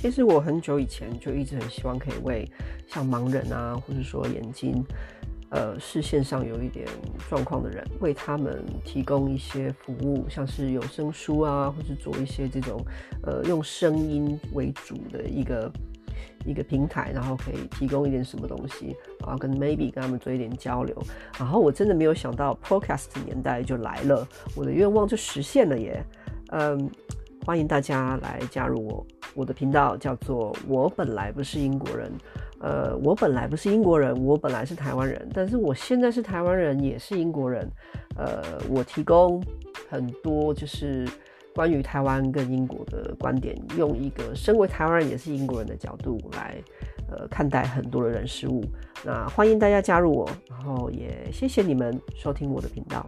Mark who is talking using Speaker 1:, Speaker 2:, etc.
Speaker 1: 其实我很久以前就一直很希望可以为像盲人啊，或者说眼睛呃视线上有一点状况的人，为他们提供一些服务，像是有声书啊，或是做一些这种呃用声音为主的一个一个平台，然后可以提供一点什么东西，然后跟 maybe 跟他们做一点交流。然后我真的没有想到 podcast 年代就来了，我的愿望就实现了耶！嗯。欢迎大家来加入我，我的频道叫做“我本来不是英国人”。呃，我本来不是英国人，我本来是台湾人，但是我现在是台湾人，也是英国人。呃，我提供很多就是关于台湾跟英国的观点，用一个身为台湾人也是英国人的角度来呃看待很多的人事物。那欢迎大家加入我，然后也谢谢你们收听我的频道。